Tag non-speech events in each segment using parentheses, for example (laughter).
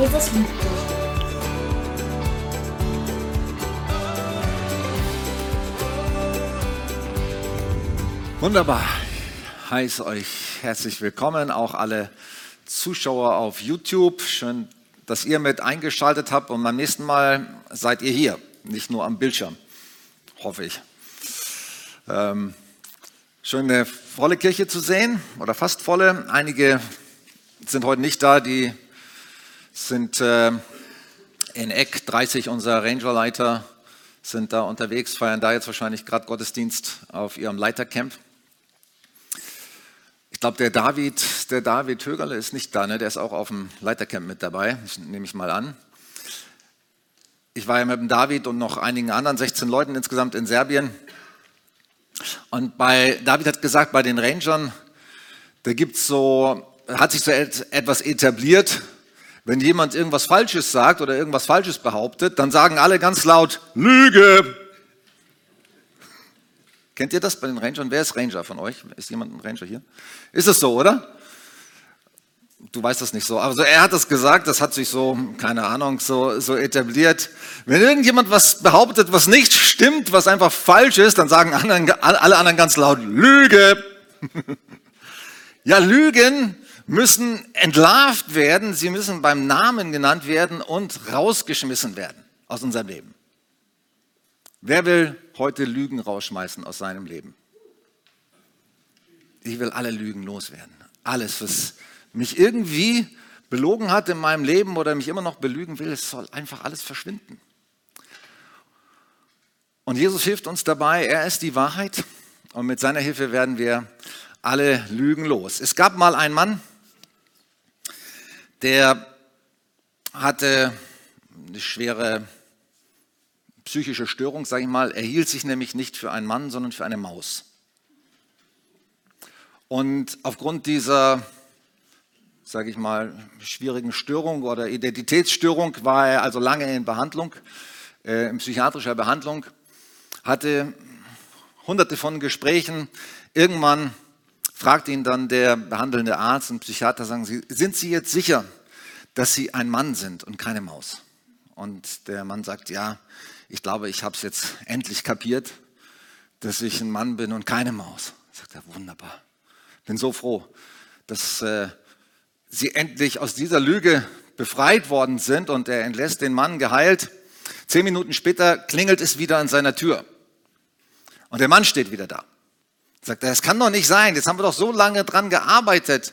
Jesus liebt dich. Wunderbar. Ich heiße euch herzlich willkommen, auch alle Zuschauer auf YouTube. Schön, dass ihr mit eingeschaltet habt und beim nächsten Mal seid ihr hier, nicht nur am Bildschirm, hoffe ich. Ähm, schön eine volle Kirche zu sehen oder fast volle. Einige sind heute nicht da, die sind äh, in Eck 30, unser Rangerleiter, sind da unterwegs, feiern da jetzt wahrscheinlich gerade Gottesdienst auf ihrem Leitercamp. Ich glaube, der David, der David Högerle ist nicht da, ne? der ist auch auf dem Leitercamp mit dabei, nehme ich mal an. Ich war ja mit dem David und noch einigen anderen, 16 Leuten insgesamt in Serbien. Und bei David hat gesagt, bei den Rangern, da gibt's so, hat sich so etwas etabliert. Wenn jemand irgendwas Falsches sagt oder irgendwas Falsches behauptet, dann sagen alle ganz laut Lüge. Kennt ihr das bei den Rangern? Wer ist Ranger von euch? Ist jemand ein Ranger hier? Ist es so, oder? Du weißt das nicht so. Also er hat das gesagt, das hat sich so, keine Ahnung, so, so etabliert. Wenn irgendjemand was behauptet, was nicht stimmt, was einfach falsch ist, dann sagen anderen, alle anderen ganz laut Lüge. (laughs) ja, Lügen müssen entlarvt werden, sie müssen beim Namen genannt werden und rausgeschmissen werden aus unserem Leben. Wer will heute Lügen rausschmeißen aus seinem Leben? Ich will alle Lügen loswerden. Alles, was mich irgendwie belogen hat in meinem Leben oder mich immer noch belügen will, es soll einfach alles verschwinden. Und Jesus hilft uns dabei, er ist die Wahrheit und mit seiner Hilfe werden wir alle Lügen los. Es gab mal einen Mann, der hatte eine schwere psychische Störung, sage ich mal. Er hielt sich nämlich nicht für einen Mann, sondern für eine Maus. Und aufgrund dieser, sage ich mal, schwierigen Störung oder Identitätsstörung war er also lange in Behandlung, äh, in psychiatrischer Behandlung, hatte hunderte von Gesprächen. Irgendwann fragt ihn dann der behandelnde Arzt und Psychiater, sagen Sie, sind Sie jetzt sicher, dass Sie ein Mann sind und keine Maus? Und der Mann sagt, ja, ich glaube, ich habe es jetzt endlich kapiert, dass ich ein Mann bin und keine Maus. Sagt er, wunderbar. Bin so froh, dass äh, sie endlich aus dieser Lüge befreit worden sind und er entlässt den Mann geheilt. Zehn Minuten später klingelt es wieder an seiner Tür. Und der Mann steht wieder da. Sagt er, es kann doch nicht sein, jetzt haben wir doch so lange dran gearbeitet.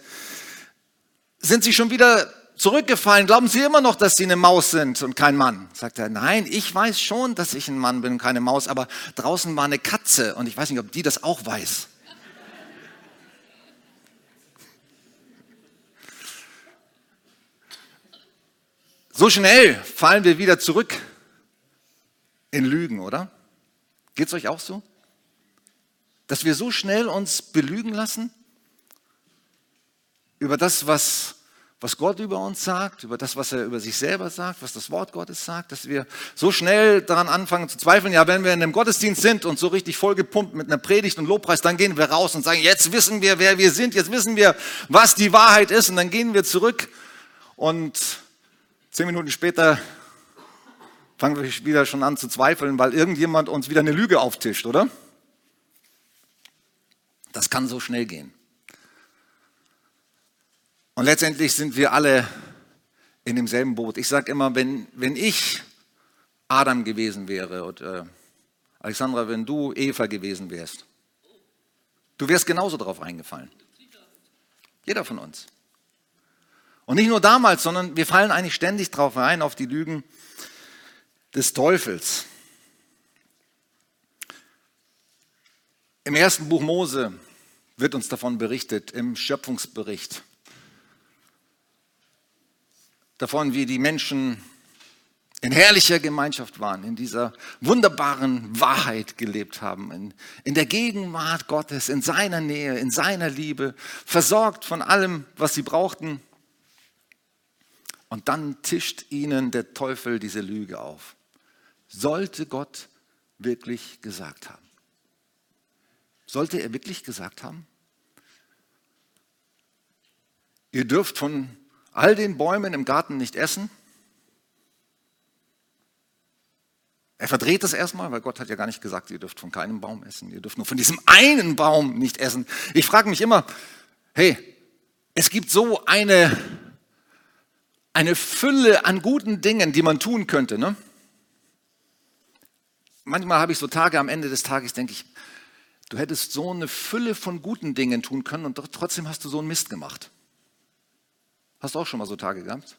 Sind Sie schon wieder zurückgefallen. Glauben Sie immer noch, dass Sie eine Maus sind und kein Mann? Sagt er, nein, ich weiß schon, dass ich ein Mann bin und keine Maus, aber draußen war eine Katze und ich weiß nicht, ob die das auch weiß. So schnell fallen wir wieder zurück in Lügen, oder? Geht es euch auch so? Dass wir so schnell uns belügen lassen über das, was was Gott über uns sagt, über das, was er über sich selber sagt, was das Wort Gottes sagt, dass wir so schnell daran anfangen zu zweifeln. Ja, wenn wir in einem Gottesdienst sind und so richtig vollgepumpt mit einer Predigt und Lobpreis, dann gehen wir raus und sagen, jetzt wissen wir, wer wir sind, jetzt wissen wir, was die Wahrheit ist und dann gehen wir zurück und zehn Minuten später fangen wir wieder schon an zu zweifeln, weil irgendjemand uns wieder eine Lüge auftischt, oder? Das kann so schnell gehen. Und letztendlich sind wir alle in demselben Boot. Ich sage immer, wenn, wenn ich Adam gewesen wäre und äh, Alexandra, wenn du Eva gewesen wärst, du wärst genauso darauf eingefallen. Jeder von uns. Und nicht nur damals, sondern wir fallen eigentlich ständig darauf ein, auf die Lügen des Teufels. Im ersten Buch Mose wird uns davon berichtet, im Schöpfungsbericht davon, wie die Menschen in herrlicher Gemeinschaft waren, in dieser wunderbaren Wahrheit gelebt haben, in, in, der Gegenwart Gottes, in seiner Nähe, in seiner Liebe, versorgt von allem, was sie brauchten. Und dann tischt ihnen der Teufel diese Lüge auf. Sollte Gott wirklich gesagt haben? Sollte er wirklich gesagt haben? ihr dürft von all den Bäumen im Garten nicht essen. Er verdreht das erstmal, weil Gott hat ja gar nicht gesagt, ihr dürft von keinem Baum essen, ihr dürft nur von diesem einen Baum nicht essen. Ich frage mich immer, hey, es gibt so eine, eine Fülle an guten Dingen, die man tun könnte. Ne? Manchmal habe ich so Tage am Ende des Tages, denke ich, du hättest so eine Fülle von guten Dingen tun können und trotzdem hast du so einen Mist gemacht. Hast du auch schon mal so Tage gehabt?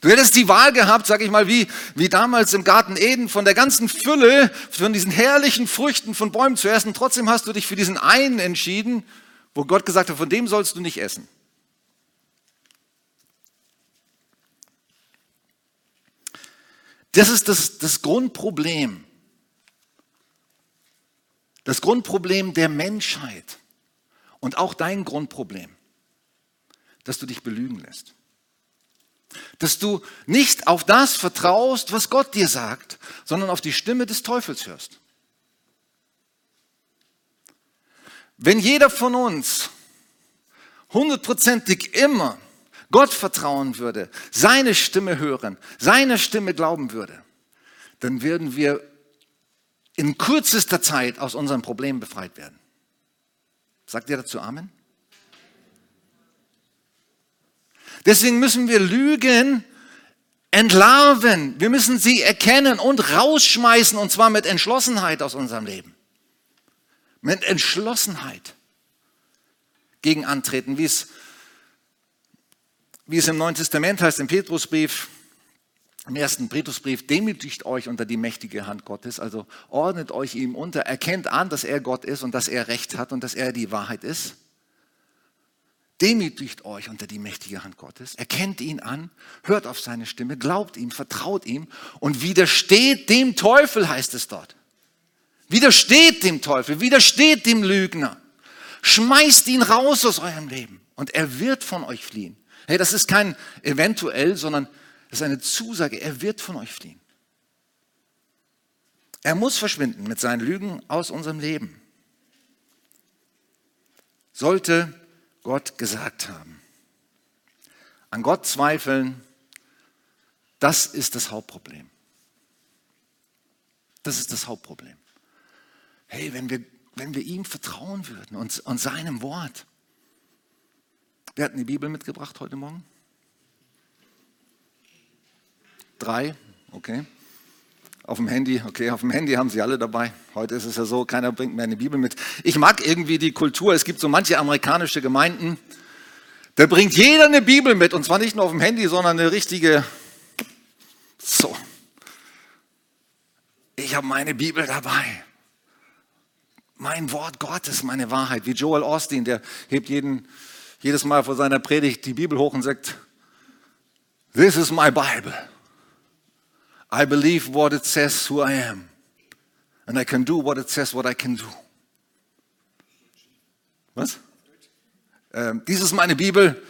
Du hättest die Wahl gehabt, sag ich mal, wie, wie damals im Garten Eden, von der ganzen Fülle, von diesen herrlichen Früchten von Bäumen zu essen. Trotzdem hast du dich für diesen einen entschieden, wo Gott gesagt hat, von dem sollst du nicht essen. Das ist das, das Grundproblem. Das Grundproblem der Menschheit und auch dein Grundproblem, dass du dich belügen lässt. Dass du nicht auf das vertraust, was Gott dir sagt, sondern auf die Stimme des Teufels hörst. Wenn jeder von uns hundertprozentig immer Gott vertrauen würde, seine Stimme hören, seiner Stimme glauben würde, dann würden wir in kürzester Zeit aus unseren Problemen befreit werden. Sagt ihr dazu Amen? Deswegen müssen wir Lügen entlarven. Wir müssen sie erkennen und rausschmeißen und zwar mit Entschlossenheit aus unserem Leben. Mit Entschlossenheit gegen antreten, wie es, wie es im Neuen Testament heißt, im Petrusbrief, im ersten Petrusbrief, demütigt euch unter die mächtige Hand Gottes, also ordnet euch ihm unter, erkennt an, dass er Gott ist und dass er Recht hat und dass er die Wahrheit ist. Demütigt euch unter die mächtige Hand Gottes, erkennt ihn an, hört auf seine Stimme, glaubt ihm, vertraut ihm und widersteht dem Teufel, heißt es dort. Widersteht dem Teufel, widersteht dem Lügner. Schmeißt ihn raus aus eurem Leben und er wird von euch fliehen. Hey, das ist kein eventuell, sondern das ist eine Zusage. Er wird von euch fliehen. Er muss verschwinden mit seinen Lügen aus unserem Leben. Sollte Gott gesagt haben. An Gott zweifeln, das ist das Hauptproblem. Das ist das Hauptproblem. Hey, wenn wir, wenn wir ihm vertrauen würden und, und seinem Wort. Wer hat die Bibel mitgebracht heute Morgen? Drei, okay. Auf dem Handy, okay, auf dem Handy haben sie alle dabei. Heute ist es ja so, keiner bringt mehr eine Bibel mit. Ich mag irgendwie die Kultur. Es gibt so manche amerikanische Gemeinden, da bringt jeder eine Bibel mit. Und zwar nicht nur auf dem Handy, sondern eine richtige. So. Ich habe meine Bibel dabei. Mein Wort Gottes, meine Wahrheit. Wie Joel Austin, der hebt jeden, jedes Mal vor seiner Predigt die Bibel hoch und sagt, This is my Bible. I believe what it says who I am. And I can do what it says what I can do. Was? Ähm, dies ist meine Bibel.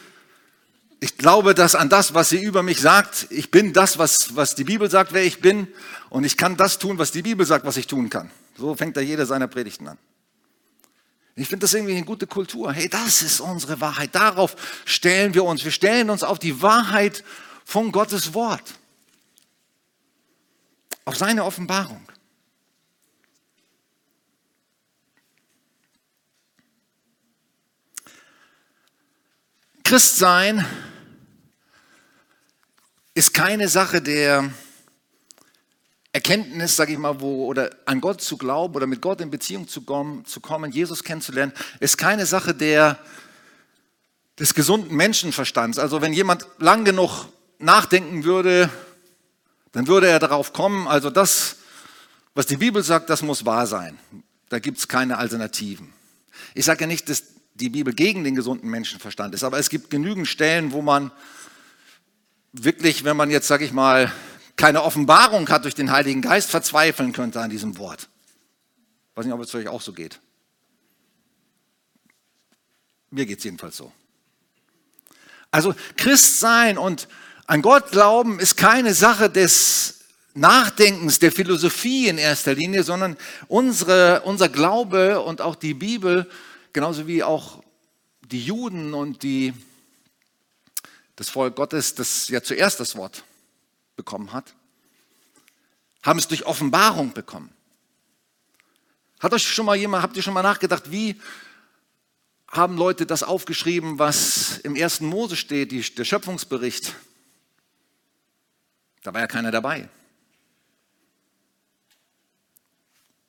Ich glaube, dass an das, was sie über mich sagt, ich bin das, was, was die Bibel sagt, wer ich bin. Und ich kann das tun, was die Bibel sagt, was ich tun kann. So fängt da jeder seiner Predigten an. Ich finde das irgendwie eine gute Kultur. Hey, das ist unsere Wahrheit. Darauf stellen wir uns. Wir stellen uns auf die Wahrheit von Gottes Wort auf seine Offenbarung. Christsein ist keine Sache der Erkenntnis, sage ich mal, wo, oder an Gott zu glauben oder mit Gott in Beziehung zu kommen, zu kommen, Jesus kennenzulernen, ist keine Sache der, des gesunden Menschenverstands. Also wenn jemand lang genug nachdenken würde, dann würde er darauf kommen, also das, was die Bibel sagt, das muss wahr sein. Da gibt es keine Alternativen. Ich sage ja nicht, dass die Bibel gegen den gesunden Menschenverstand ist, aber es gibt genügend Stellen, wo man wirklich, wenn man jetzt, sage ich mal, keine Offenbarung hat durch den Heiligen Geist, verzweifeln könnte an diesem Wort. Ich weiß nicht, ob es euch auch so geht. Mir geht es jedenfalls so. Also Christ sein und an Gott glauben ist keine Sache des Nachdenkens, der Philosophie in erster Linie, sondern unsere, unser Glaube und auch die Bibel, genauso wie auch die Juden und die, das Volk Gottes, das ja zuerst das Wort bekommen hat, haben es durch Offenbarung bekommen. Hat euch schon mal jemand, habt ihr schon mal nachgedacht, wie haben Leute das aufgeschrieben, was im ersten Mose steht, die, der Schöpfungsbericht? Da war ja keiner dabei.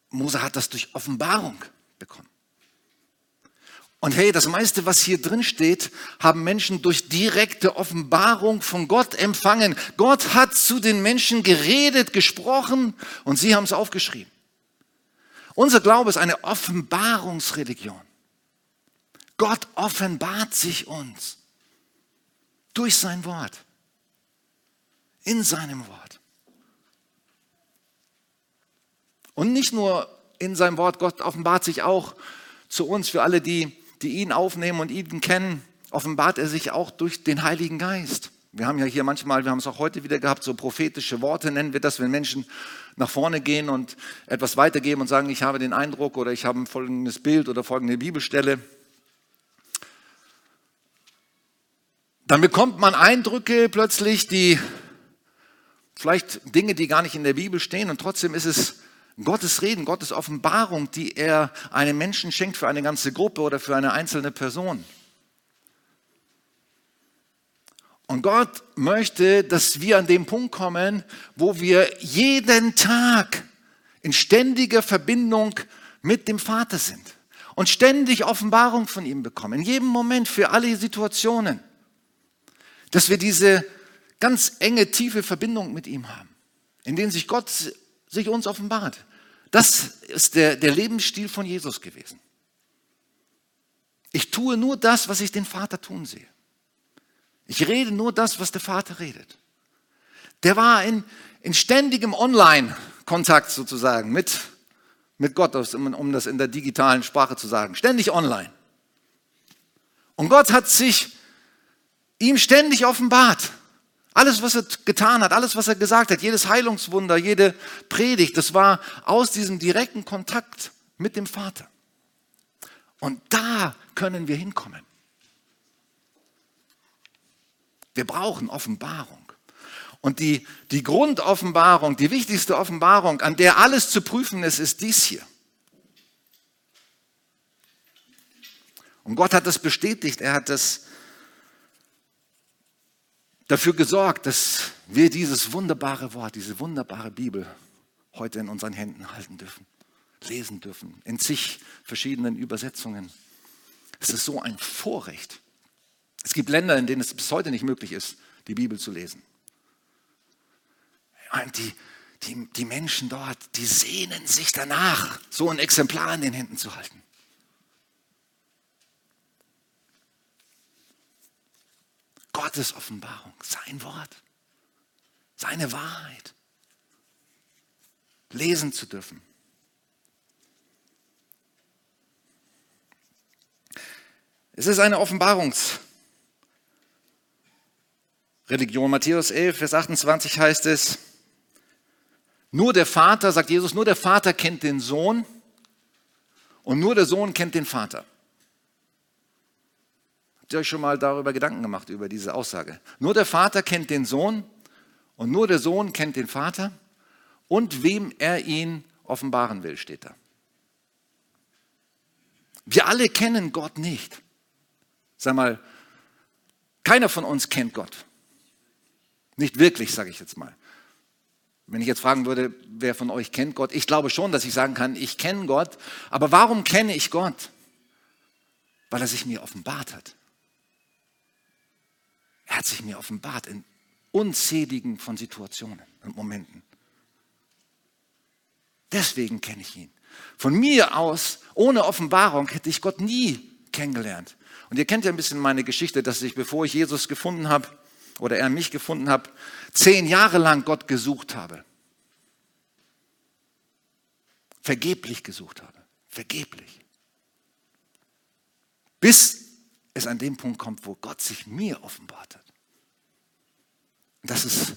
Mose hat das durch Offenbarung bekommen. Und hey, das meiste, was hier drin steht, haben Menschen durch direkte Offenbarung von Gott empfangen. Gott hat zu den Menschen geredet, gesprochen und sie haben es aufgeschrieben. Unser Glaube ist eine Offenbarungsreligion. Gott offenbart sich uns durch sein Wort, in seinem Wort. Und nicht nur in seinem Wort, Gott offenbart sich auch zu uns, für alle, die die ihn aufnehmen und ihn kennen, offenbart er sich auch durch den Heiligen Geist. Wir haben ja hier manchmal, wir haben es auch heute wieder gehabt, so prophetische Worte nennen wir das, wenn Menschen nach vorne gehen und etwas weitergeben und sagen, ich habe den Eindruck oder ich habe folgendes Bild oder folgende Bibelstelle. Dann bekommt man Eindrücke plötzlich, die vielleicht Dinge, die gar nicht in der Bibel stehen und trotzdem ist es Gottes Reden, Gottes Offenbarung, die er einem Menschen schenkt für eine ganze Gruppe oder für eine einzelne Person. Und Gott möchte, dass wir an den Punkt kommen, wo wir jeden Tag in ständiger Verbindung mit dem Vater sind und ständig Offenbarung von ihm bekommen, in jedem Moment für alle Situationen, dass wir diese ganz enge, tiefe Verbindung mit ihm haben, in denen sich Gott sich uns offenbart. Das ist der, der Lebensstil von Jesus gewesen. Ich tue nur das, was ich den Vater tun sehe. Ich rede nur das, was der Vater redet. Der war in, in ständigem Online-Kontakt sozusagen mit, mit Gott, um das in der digitalen Sprache zu sagen. Ständig online. Und Gott hat sich ihm ständig offenbart. Alles, was er getan hat, alles, was er gesagt hat, jedes Heilungswunder, jede Predigt, das war aus diesem direkten Kontakt mit dem Vater. Und da können wir hinkommen. Wir brauchen Offenbarung. Und die, die Grundoffenbarung, die wichtigste Offenbarung, an der alles zu prüfen ist, ist dies hier. Und Gott hat das bestätigt, er hat das dafür gesorgt, dass wir dieses wunderbare Wort, diese wunderbare Bibel heute in unseren Händen halten dürfen, lesen dürfen, in zig verschiedenen Übersetzungen. Es ist so ein Vorrecht. Es gibt Länder, in denen es bis heute nicht möglich ist, die Bibel zu lesen. Und die, die, die Menschen dort, die sehnen sich danach, so ein Exemplar in den Händen zu halten. Gottes Offenbarung, sein Wort, seine Wahrheit lesen zu dürfen. Es ist eine Offenbarungsreligion. Matthäus 11, Vers 28 heißt es, nur der Vater, sagt Jesus, nur der Vater kennt den Sohn und nur der Sohn kennt den Vater. Habt ihr euch schon mal darüber Gedanken gemacht, über diese Aussage? Nur der Vater kennt den Sohn und nur der Sohn kennt den Vater und wem er ihn offenbaren will, steht da. Wir alle kennen Gott nicht. Sag mal, keiner von uns kennt Gott. Nicht wirklich, sage ich jetzt mal. Wenn ich jetzt fragen würde, wer von euch kennt Gott, ich glaube schon, dass ich sagen kann, ich kenne Gott. Aber warum kenne ich Gott? Weil er sich mir offenbart hat. Er hat sich mir offenbart in unzähligen von Situationen und Momenten. Deswegen kenne ich ihn. Von mir aus, ohne Offenbarung, hätte ich Gott nie kennengelernt. Und ihr kennt ja ein bisschen meine Geschichte, dass ich, bevor ich Jesus gefunden habe, oder er mich gefunden hat, zehn Jahre lang Gott gesucht habe. Vergeblich gesucht habe. Vergeblich. Bis es an dem Punkt kommt, wo Gott sich mir offenbart hat. Das ist,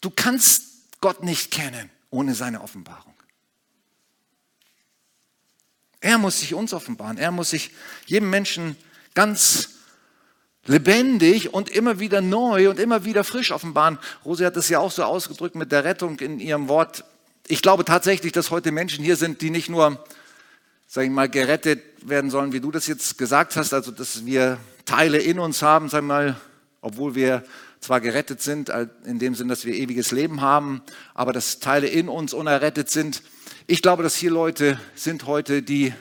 du kannst Gott nicht kennen ohne seine Offenbarung. Er muss sich uns offenbaren. Er muss sich jedem Menschen ganz lebendig und immer wieder neu und immer wieder frisch offenbaren. Rosi hat es ja auch so ausgedrückt mit der Rettung in ihrem Wort. Ich glaube tatsächlich, dass heute Menschen hier sind, die nicht nur, sage ich mal, gerettet werden sollen, wie du das jetzt gesagt hast, also dass wir Teile in uns haben, sag mal, obwohl wir zwar gerettet sind, in dem Sinn, dass wir ewiges Leben haben, aber dass Teile in uns unerrettet sind. Ich glaube, dass hier Leute sind heute, die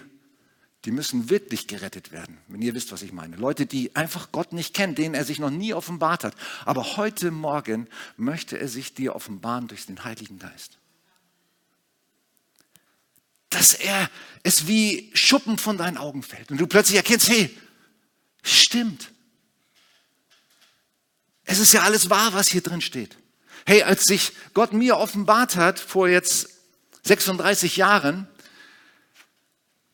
die müssen wirklich gerettet werden, wenn ihr wisst, was ich meine. Leute, die einfach Gott nicht kennen, denen er sich noch nie offenbart hat. Aber heute Morgen möchte er sich dir offenbaren durch den Heiligen Geist. Dass er es wie Schuppen von deinen Augen fällt und du plötzlich erkennst, hey, stimmt. Es ist ja alles wahr, was hier drin steht. Hey, als sich Gott mir offenbart hat vor jetzt 36 Jahren,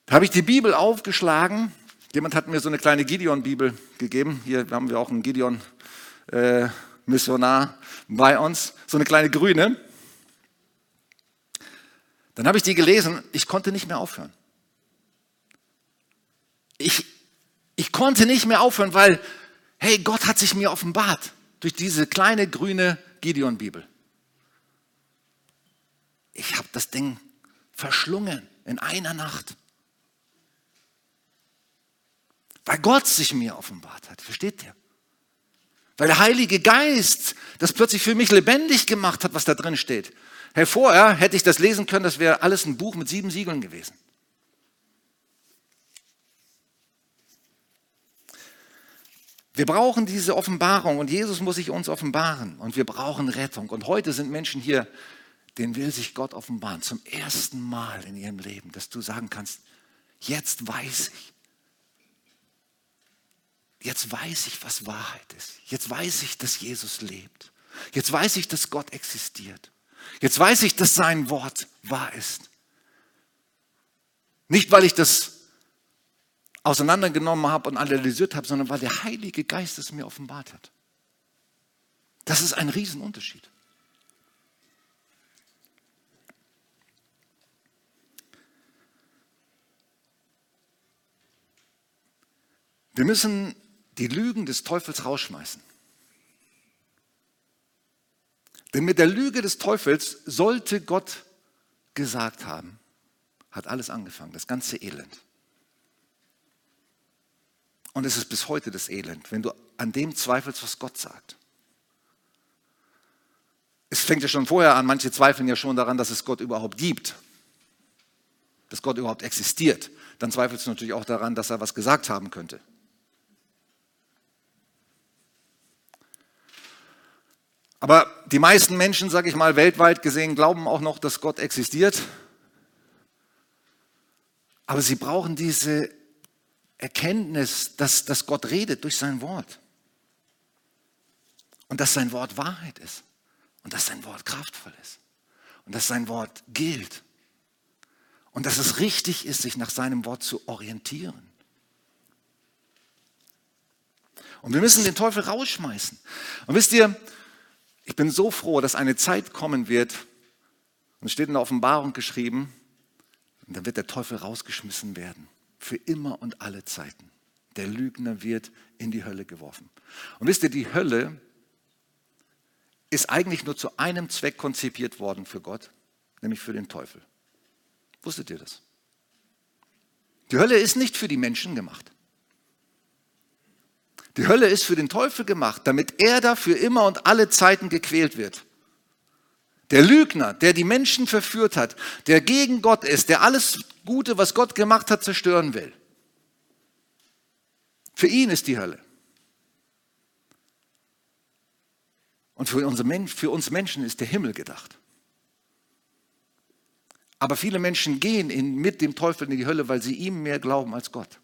habe ich die Bibel aufgeschlagen. Jemand hat mir so eine kleine Gideon-Bibel gegeben. Hier haben wir auch einen Gideon-Missionar äh, bei uns. So eine kleine grüne. Dann habe ich die gelesen. Ich konnte nicht mehr aufhören. Ich, ich konnte nicht mehr aufhören, weil, hey, Gott hat sich mir offenbart durch diese kleine grüne Gideon-Bibel. Ich habe das Ding verschlungen in einer Nacht. Weil Gott sich mir offenbart hat. Versteht ihr? Weil der Heilige Geist das plötzlich für mich lebendig gemacht hat, was da drin steht. Hey, vorher hätte ich das lesen können, das wäre alles ein Buch mit sieben Siegeln gewesen. Wir brauchen diese Offenbarung und Jesus muss sich uns offenbaren und wir brauchen Rettung. Und heute sind Menschen hier, denen will sich Gott offenbaren, zum ersten Mal in ihrem Leben, dass du sagen kannst, jetzt weiß ich, jetzt weiß ich, was Wahrheit ist. Jetzt weiß ich, dass Jesus lebt. Jetzt weiß ich, dass Gott existiert. Jetzt weiß ich, dass sein Wort wahr ist. Nicht, weil ich das auseinandergenommen habe und analysiert habe, sondern weil der Heilige Geist es mir offenbart hat. Das ist ein Riesenunterschied. Wir müssen die Lügen des Teufels rausschmeißen. Denn mit der Lüge des Teufels sollte Gott gesagt haben, hat alles angefangen, das ganze Elend. Und es ist bis heute das Elend, wenn du an dem zweifelst, was Gott sagt. Es fängt ja schon vorher an, manche zweifeln ja schon daran, dass es Gott überhaupt gibt, dass Gott überhaupt existiert. Dann zweifelst du natürlich auch daran, dass er was gesagt haben könnte. Aber die meisten Menschen, sage ich mal, weltweit gesehen, glauben auch noch, dass Gott existiert. Aber sie brauchen diese Erkenntnis, dass, dass Gott redet durch sein Wort. Und dass sein Wort Wahrheit ist. Und dass sein Wort kraftvoll ist. Und dass sein Wort gilt. Und dass es richtig ist, sich nach seinem Wort zu orientieren. Und wir müssen den Teufel rausschmeißen. Und wisst ihr, ich bin so froh, dass eine Zeit kommen wird, und es steht in der Offenbarung geschrieben, und dann wird der Teufel rausgeschmissen werden. Für immer und alle Zeiten. Der Lügner wird in die Hölle geworfen. Und wisst ihr, die Hölle ist eigentlich nur zu einem Zweck konzipiert worden für Gott, nämlich für den Teufel. Wusstet ihr das? Die Hölle ist nicht für die Menschen gemacht. Die Hölle ist für den Teufel gemacht, damit er da für immer und alle Zeiten gequält wird. Der Lügner, der die Menschen verführt hat, der gegen Gott ist, der alles Gute, was Gott gemacht hat, zerstören will. Für ihn ist die Hölle. Und für, uns Menschen ist der Himmel gedacht. Aber viele Menschen gehen in, mit dem Teufel in die Hölle, weil sie ihm mehr glauben als Gott.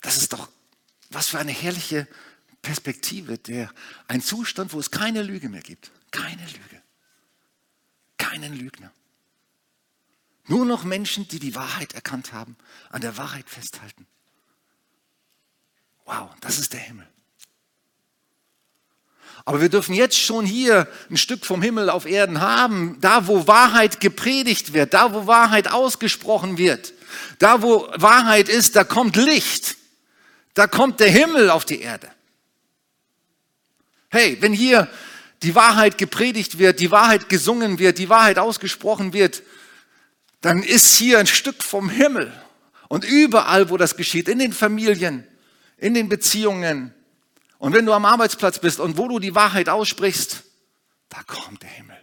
Das ist doch, was für eine herrliche Perspektive, der, ein Zustand, wo es keine Lüge mehr gibt. Keine Lüge. Keinen Lügner. Nur noch Menschen, die die Wahrheit erkannt haben, an der Wahrheit festhalten. Wow, das ist der Himmel. Aber wir dürfen jetzt schon hier ein Stück vom Himmel auf Erden haben, da wo Wahrheit gepredigt wird, da wo Wahrheit ausgesprochen wird, da wo Wahrheit ist, da kommt Licht, da kommt der Himmel auf die Erde. Hey, wenn hier die Wahrheit gepredigt wird, die Wahrheit gesungen wird, die Wahrheit ausgesprochen wird, dann ist hier ein Stück vom Himmel. Und überall, wo das geschieht, in den Familien, in den Beziehungen, und wenn du am Arbeitsplatz bist und wo du die Wahrheit aussprichst, da kommt der Himmel.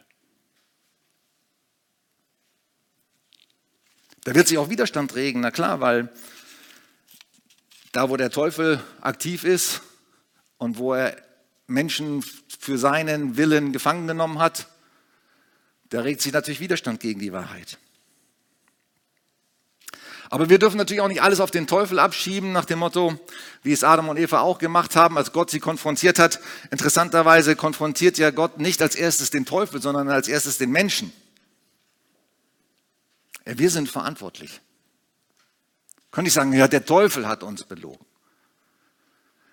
Da wird sich auch Widerstand regen, na klar, weil da, wo der Teufel aktiv ist und wo er Menschen für seinen Willen gefangen genommen hat, da regt sich natürlich Widerstand gegen die Wahrheit. Aber wir dürfen natürlich auch nicht alles auf den Teufel abschieben, nach dem Motto, wie es Adam und Eva auch gemacht haben, als Gott sie konfrontiert hat. Interessanterweise konfrontiert ja Gott nicht als erstes den Teufel, sondern als erstes den Menschen. Wir sind verantwortlich. Könnte ich sagen, ja, der Teufel hat uns belogen.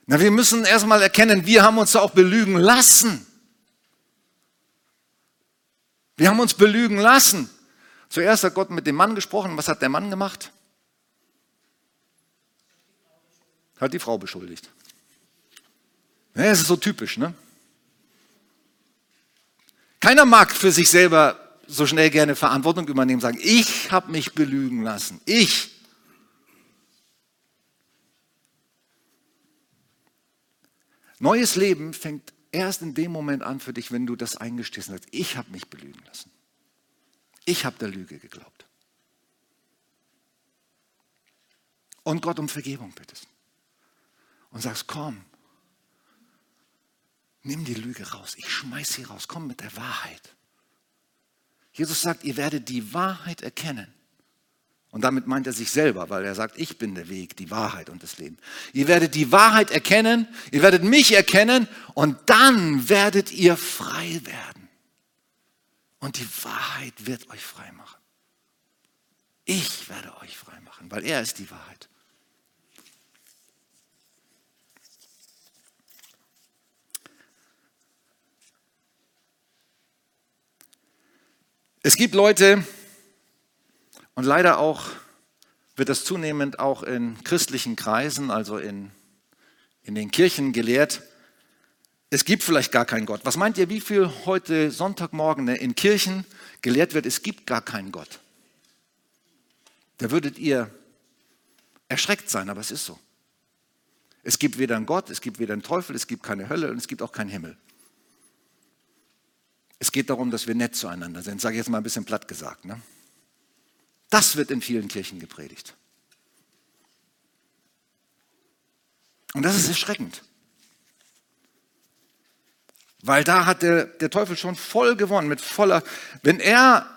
Na, wir müssen erstmal erkennen, wir haben uns auch belügen lassen. Wir haben uns belügen lassen. Zuerst hat Gott mit dem Mann gesprochen. Was hat der Mann gemacht? hat die Frau beschuldigt. Ja, das ist so typisch, ne? Keiner mag für sich selber so schnell gerne Verantwortung übernehmen, sagen, ich habe mich belügen lassen. Ich. Neues Leben fängt erst in dem Moment an für dich, wenn du das eingestehst hast. Ich habe mich belügen lassen. Ich habe der Lüge geglaubt. Und Gott um Vergebung bittest und sagst, komm, nimm die Lüge raus, ich schmeiß sie raus, komm mit der Wahrheit. Jesus sagt, ihr werdet die Wahrheit erkennen. Und damit meint er sich selber, weil er sagt, ich bin der Weg, die Wahrheit und das Leben. Ihr werdet die Wahrheit erkennen, ihr werdet mich erkennen und dann werdet ihr frei werden. Und die Wahrheit wird euch frei machen. Ich werde euch frei machen, weil er ist die Wahrheit. Es gibt Leute, und leider auch wird das zunehmend auch in christlichen Kreisen, also in, in den Kirchen gelehrt, es gibt vielleicht gar keinen Gott. Was meint ihr, wie viel heute Sonntagmorgen in Kirchen gelehrt wird, es gibt gar keinen Gott? Da würdet ihr erschreckt sein, aber es ist so. Es gibt weder einen Gott, es gibt weder einen Teufel, es gibt keine Hölle und es gibt auch keinen Himmel. Es geht darum, dass wir nett zueinander sind, sage ich jetzt mal ein bisschen platt gesagt. Ne? Das wird in vielen Kirchen gepredigt. Und das ist erschreckend. Weil da hat der, der Teufel schon voll gewonnen, mit voller, wenn er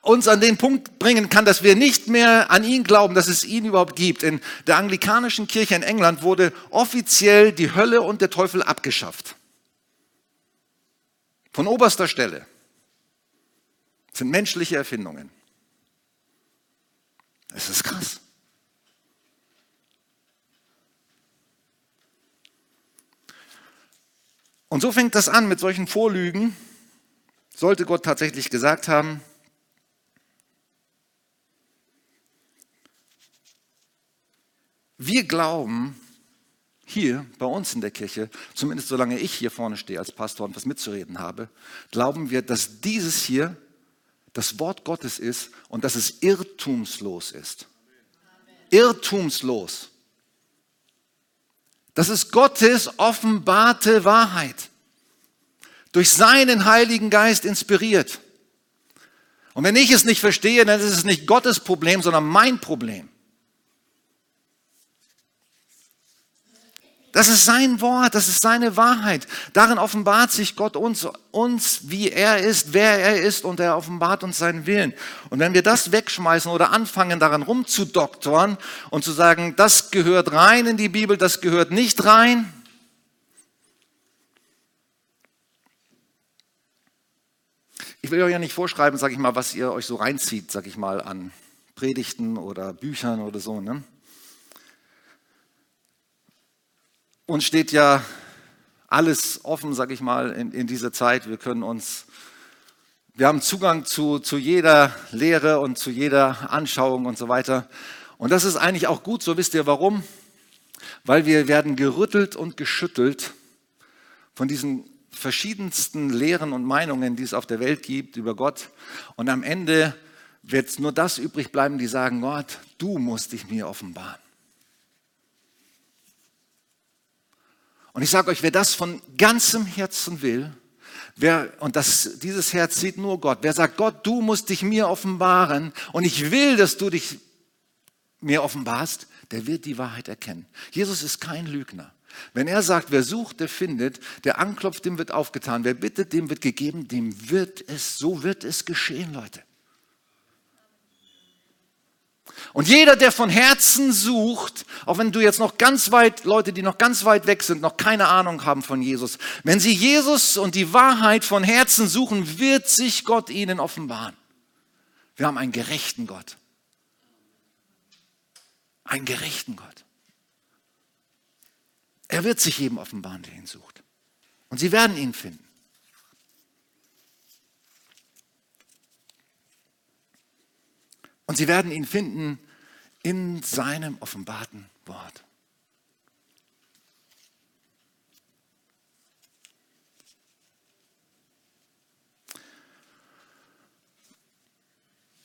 uns an den Punkt bringen kann, dass wir nicht mehr an ihn glauben, dass es ihn überhaupt gibt. In der anglikanischen Kirche in England wurde offiziell die Hölle und der Teufel abgeschafft. Von oberster Stelle. Das sind menschliche Erfindungen. Es ist krass. Und so fängt das an mit solchen Vorlügen. Sollte Gott tatsächlich gesagt haben, wir glauben, hier bei uns in der Kirche, zumindest solange ich hier vorne stehe als Pastor und was mitzureden habe, glauben wir, dass dieses hier das Wort Gottes ist und dass es irrtumslos ist. Irrtumslos. Das ist Gottes offenbarte Wahrheit. Durch seinen Heiligen Geist inspiriert. Und wenn ich es nicht verstehe, dann ist es nicht Gottes Problem, sondern mein Problem. Das ist sein Wort, das ist seine Wahrheit. Darin offenbart sich Gott uns, uns, wie er ist, wer er ist und er offenbart uns seinen Willen. Und wenn wir das wegschmeißen oder anfangen, daran rumzudoktern und zu sagen, das gehört rein in die Bibel, das gehört nicht rein, ich will euch ja nicht vorschreiben, sage ich mal, was ihr euch so reinzieht, sage ich mal, an Predigten oder Büchern oder so. Ne? Uns steht ja alles offen, sag ich mal, in, in dieser Zeit. Wir können uns, wir haben Zugang zu, zu jeder Lehre und zu jeder Anschauung und so weiter. Und das ist eigentlich auch gut, so wisst ihr warum? Weil wir werden gerüttelt und geschüttelt von diesen verschiedensten Lehren und Meinungen, die es auf der Welt gibt über Gott. Und am Ende wird nur das übrig bleiben, die sagen, Gott, du musst dich mir offenbaren. Und ich sage euch, wer das von ganzem Herzen will, wer, und das, dieses Herz sieht nur Gott, wer sagt, Gott, du musst dich mir offenbaren und ich will, dass du dich mir offenbarst, der wird die Wahrheit erkennen. Jesus ist kein Lügner. Wenn er sagt, wer sucht, der findet, der anklopft, dem wird aufgetan, wer bittet, dem wird gegeben, dem wird es, so wird es geschehen, Leute. Und jeder, der von Herzen sucht, auch wenn du jetzt noch ganz weit, Leute, die noch ganz weit weg sind, noch keine Ahnung haben von Jesus, wenn sie Jesus und die Wahrheit von Herzen suchen, wird sich Gott ihnen offenbaren. Wir haben einen gerechten Gott. Einen gerechten Gott. Er wird sich jedem offenbaren, der ihn sucht. Und sie werden ihn finden. Und sie werden ihn finden in seinem offenbarten Wort.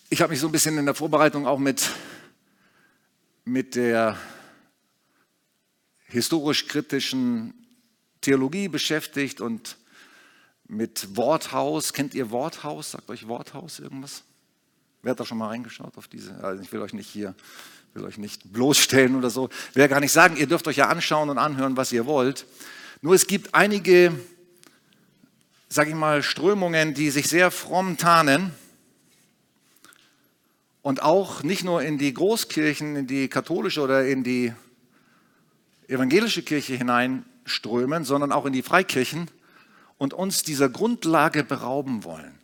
Ich habe mich so ein bisschen in der Vorbereitung auch mit, mit der historisch-kritischen Theologie beschäftigt und mit Worthaus. Kennt ihr Worthaus? Sagt euch Worthaus irgendwas? Wer hat da schon mal reingeschaut auf diese? Also ich will euch nicht hier, will euch nicht bloßstellen oder so. Ich will ja gar nicht sagen, ihr dürft euch ja anschauen und anhören, was ihr wollt. Nur es gibt einige, sage ich mal, Strömungen, die sich sehr fromm tarnen und auch nicht nur in die Großkirchen, in die katholische oder in die evangelische Kirche hineinströmen, sondern auch in die Freikirchen und uns dieser Grundlage berauben wollen.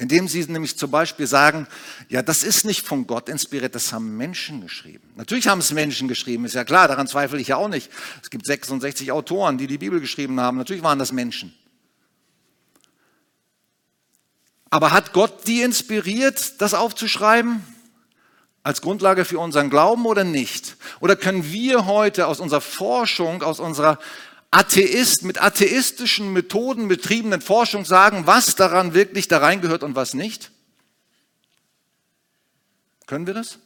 Indem sie nämlich zum Beispiel sagen, ja, das ist nicht von Gott inspiriert, das haben Menschen geschrieben. Natürlich haben es Menschen geschrieben, ist ja klar, daran zweifle ich ja auch nicht. Es gibt 66 Autoren, die die Bibel geschrieben haben. Natürlich waren das Menschen. Aber hat Gott die inspiriert, das aufzuschreiben? Als Grundlage für unseren Glauben oder nicht? Oder können wir heute aus unserer Forschung, aus unserer Atheist, mit atheistischen Methoden betriebenen Forschung sagen, was daran wirklich da reingehört und was nicht? Können wir das?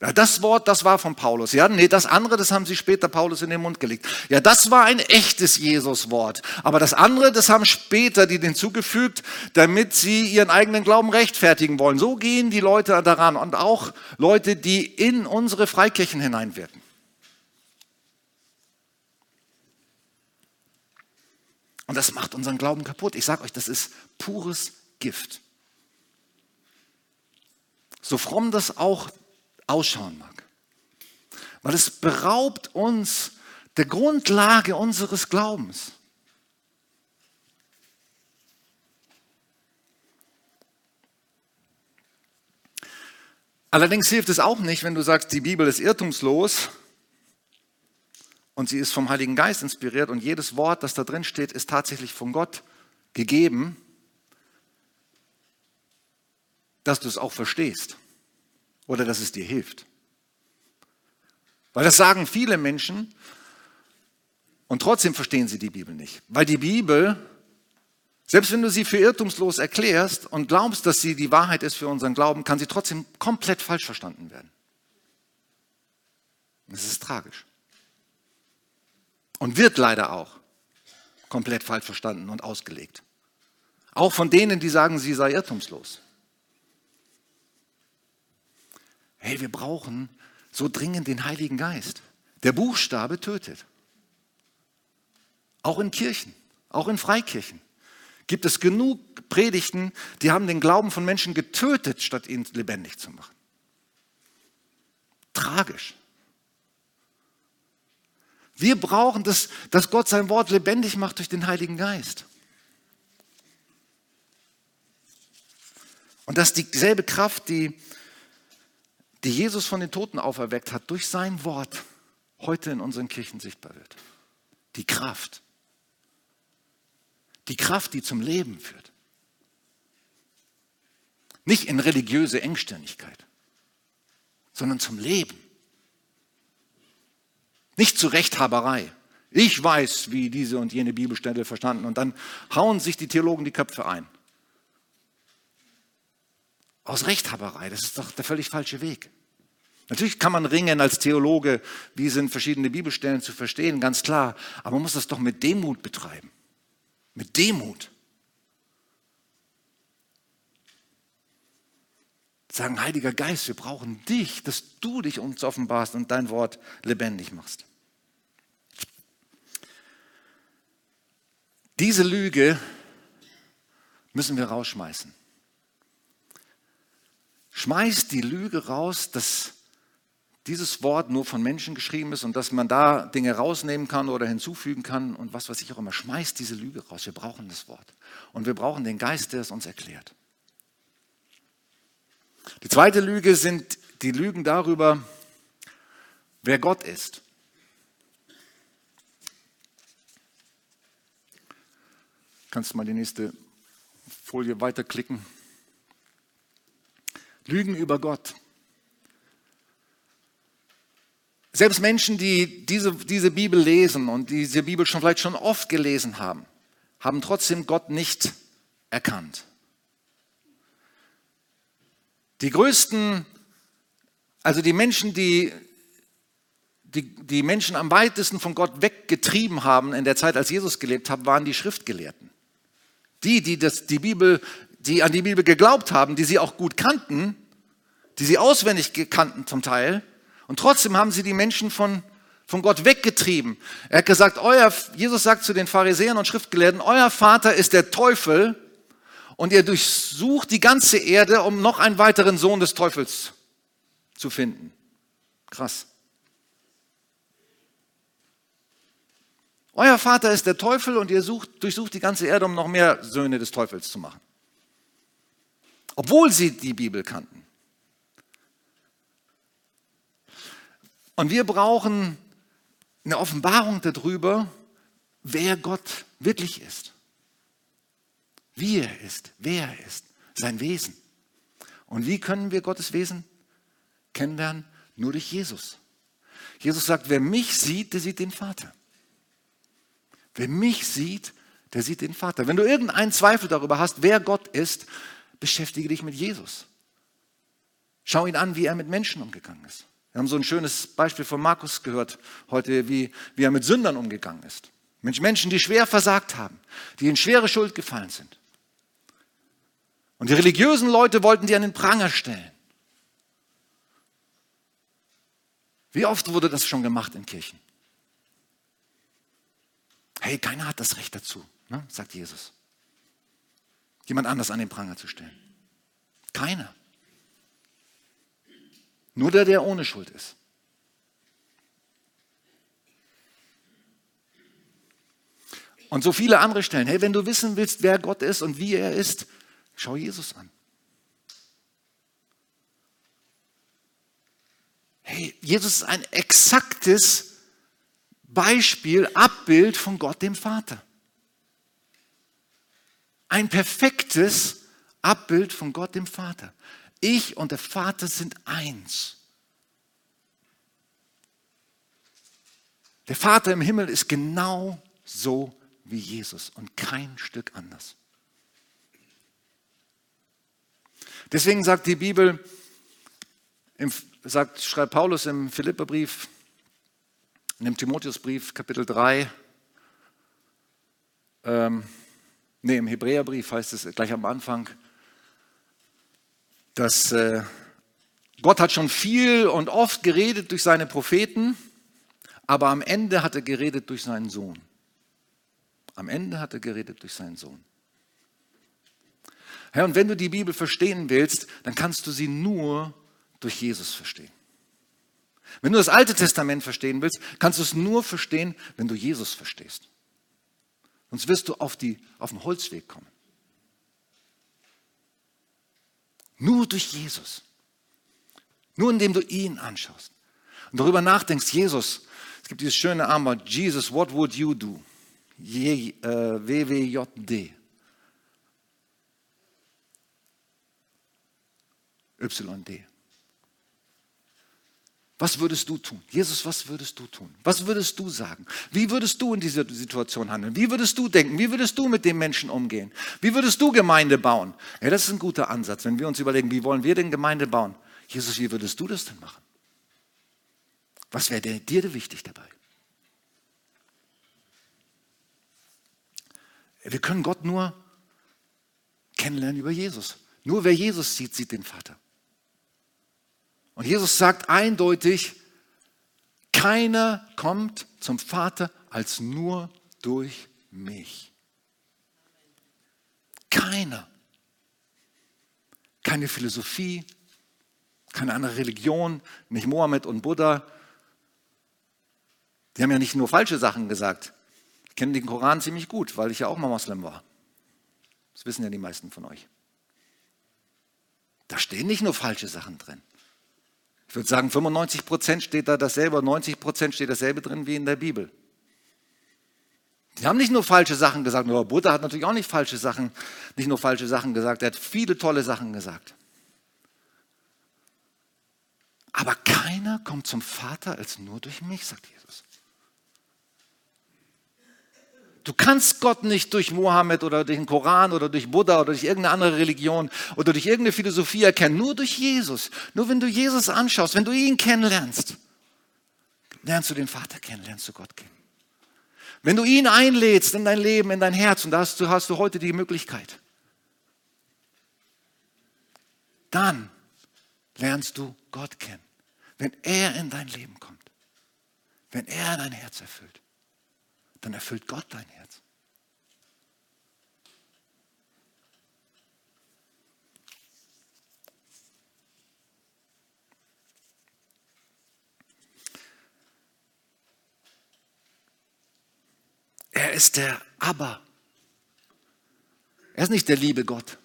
Ja, das Wort, das war von Paulus. Ja, nee, das andere, das haben sie später Paulus in den Mund gelegt. Ja, das war ein echtes Jesus-Wort. Aber das andere, das haben später die hinzugefügt, damit sie ihren eigenen Glauben rechtfertigen wollen. So gehen die Leute daran und auch Leute, die in unsere Freikirchen hineinwirken. Und das macht unseren Glauben kaputt. Ich sage euch, das ist pures Gift. So fromm das auch ausschauen mag. Weil es beraubt uns der Grundlage unseres Glaubens. Allerdings hilft es auch nicht, wenn du sagst, die Bibel ist irrtumslos und sie ist vom Heiligen Geist inspiriert und jedes Wort, das da drin steht, ist tatsächlich von Gott gegeben, dass du es auch verstehst oder dass es dir hilft. Weil das sagen viele Menschen und trotzdem verstehen sie die Bibel nicht. Weil die Bibel, selbst wenn du sie für irrtumslos erklärst und glaubst, dass sie die Wahrheit ist für unseren Glauben, kann sie trotzdem komplett falsch verstanden werden. Das ist tragisch. Und wird leider auch komplett falsch verstanden und ausgelegt. Auch von denen, die sagen, sie sei irrtumslos. Hey, wir brauchen so dringend den Heiligen Geist. Der Buchstabe tötet. Auch in Kirchen, auch in Freikirchen gibt es genug Predigten, die haben den Glauben von Menschen getötet, statt ihn lebendig zu machen. Tragisch. Wir brauchen das, dass Gott sein Wort lebendig macht durch den Heiligen Geist. Und dass dieselbe Kraft, die die Jesus von den Toten auferweckt hat, durch sein Wort heute in unseren Kirchen sichtbar wird. Die Kraft. Die Kraft, die zum Leben führt. Nicht in religiöse Engstirnigkeit, sondern zum Leben. Nicht zu Rechthaberei. Ich weiß, wie diese und jene Bibelstelle verstanden. Und dann hauen sich die Theologen die Köpfe ein. Aus Rechthaberei, das ist doch der völlig falsche Weg. Natürlich kann man ringen als Theologe, wie sind verschiedene Bibelstellen zu verstehen, ganz klar. Aber man muss das doch mit Demut betreiben. Mit Demut. Sagen, Heiliger Geist, wir brauchen dich, dass du dich uns offenbarst und dein Wort lebendig machst. Diese Lüge müssen wir rausschmeißen. Schmeißt die Lüge raus, dass dieses Wort nur von Menschen geschrieben ist und dass man da Dinge rausnehmen kann oder hinzufügen kann und was weiß ich auch immer. Schmeißt diese Lüge raus. Wir brauchen das Wort. Und wir brauchen den Geist, der es uns erklärt. Die zweite Lüge sind die Lügen darüber, wer Gott ist. Kannst du mal die nächste Folie weiterklicken? Lügen über Gott. Selbst Menschen, die diese, diese Bibel lesen und diese Bibel schon vielleicht schon oft gelesen haben, haben trotzdem Gott nicht erkannt. Die größten, also die Menschen, die, die die Menschen am weitesten von Gott weggetrieben haben in der Zeit, als Jesus gelebt hat, waren die Schriftgelehrten. Die, die das, die Bibel, die an die Bibel geglaubt haben, die sie auch gut kannten, die sie auswendig kannten zum Teil, und trotzdem haben sie die Menschen von, von Gott weggetrieben. Er hat gesagt, euer, Jesus sagt zu den Pharisäern und Schriftgelehrten, euer Vater ist der Teufel und ihr durchsucht die ganze Erde, um noch einen weiteren Sohn des Teufels zu finden. Krass. Euer Vater ist der Teufel und ihr sucht, durchsucht die ganze Erde, um noch mehr Söhne des Teufels zu machen. Obwohl sie die Bibel kannten. Und wir brauchen eine Offenbarung darüber, wer Gott wirklich ist. Wie er ist, wer er ist, sein Wesen. Und wie können wir Gottes Wesen kennenlernen? Nur durch Jesus. Jesus sagt, wer mich sieht, der sieht den Vater. Wer mich sieht, der sieht den Vater. Wenn du irgendeinen Zweifel darüber hast, wer Gott ist, beschäftige dich mit Jesus. Schau ihn an, wie er mit Menschen umgegangen ist. Wir haben so ein schönes Beispiel von Markus gehört heute, wie, wie er mit Sündern umgegangen ist. Menschen, die schwer versagt haben, die in schwere Schuld gefallen sind. Und die religiösen Leute wollten die an den Pranger stellen. Wie oft wurde das schon gemacht in Kirchen? Hey, keiner hat das Recht dazu, ne? sagt Jesus. Jemand anders an den Pranger zu stellen. Keiner. Nur der, der ohne Schuld ist. Und so viele andere Stellen. Hey, wenn du wissen willst, wer Gott ist und wie er ist, schau Jesus an. Hey, Jesus ist ein exaktes Beispiel, Abbild von Gott dem Vater. Ein perfektes Abbild von Gott dem Vater. Ich und der Vater sind eins. Der Vater im Himmel ist genau so wie Jesus und kein Stück anders. Deswegen sagt die Bibel, sagt, schreibt Paulus im Philipperbrief, in dem Timotheusbrief, Kapitel 3, ähm, nee, im Hebräerbrief heißt es gleich am Anfang, dass äh, Gott hat schon viel und oft geredet durch seine Propheten, aber am Ende hat er geredet durch seinen Sohn. Am Ende hat er geredet durch seinen Sohn. Herr, und wenn du die Bibel verstehen willst, dann kannst du sie nur durch Jesus verstehen. Wenn du das Alte Testament verstehen willst, kannst du es nur verstehen, wenn du Jesus verstehst. Sonst wirst du auf, die, auf den Holzweg kommen. Nur durch Jesus. Nur indem du ihn anschaust und darüber nachdenkst, Jesus, Es gibt dieses schöne Armband, Jesus, what would you do? Äh, WWJD. YD. Was würdest du tun? Jesus, was würdest du tun? Was würdest du sagen? Wie würdest du in dieser Situation handeln? Wie würdest du denken? Wie würdest du mit den Menschen umgehen? Wie würdest du Gemeinde bauen? Ja, das ist ein guter Ansatz, wenn wir uns überlegen, wie wollen wir denn Gemeinde bauen? Jesus, wie würdest du das denn machen? Was wäre dir wichtig dabei? Wir können Gott nur kennenlernen über Jesus. Nur wer Jesus sieht, sieht den Vater. Und Jesus sagt eindeutig, keiner kommt zum Vater als nur durch mich. Keiner. Keine Philosophie, keine andere Religion, nicht Mohammed und Buddha. Die haben ja nicht nur falsche Sachen gesagt. Ich kenne den Koran ziemlich gut, weil ich ja auch mal Moslem war. Das wissen ja die meisten von euch. Da stehen nicht nur falsche Sachen drin. Ich würde sagen, 95 Prozent steht da dasselbe, 90 Prozent steht dasselbe drin wie in der Bibel. Die haben nicht nur falsche Sachen gesagt, nur Buddha hat natürlich auch nicht falsche Sachen, nicht nur falsche Sachen gesagt, er hat viele tolle Sachen gesagt. Aber keiner kommt zum Vater als nur durch mich, sagt Jesus. Du kannst Gott nicht durch Mohammed oder durch den Koran oder durch Buddha oder durch irgendeine andere Religion oder durch irgendeine Philosophie erkennen. Nur durch Jesus. Nur wenn du Jesus anschaust, wenn du ihn kennenlernst, lernst du den Vater kennen, lernst du Gott kennen. Wenn du ihn einlädst in dein Leben, in dein Herz, und da hast du, hast du heute die Möglichkeit, dann lernst du Gott kennen. Wenn er in dein Leben kommt, wenn er dein Herz erfüllt dann erfüllt Gott dein Herz. Er ist der Aber. Er ist nicht der liebe Gott.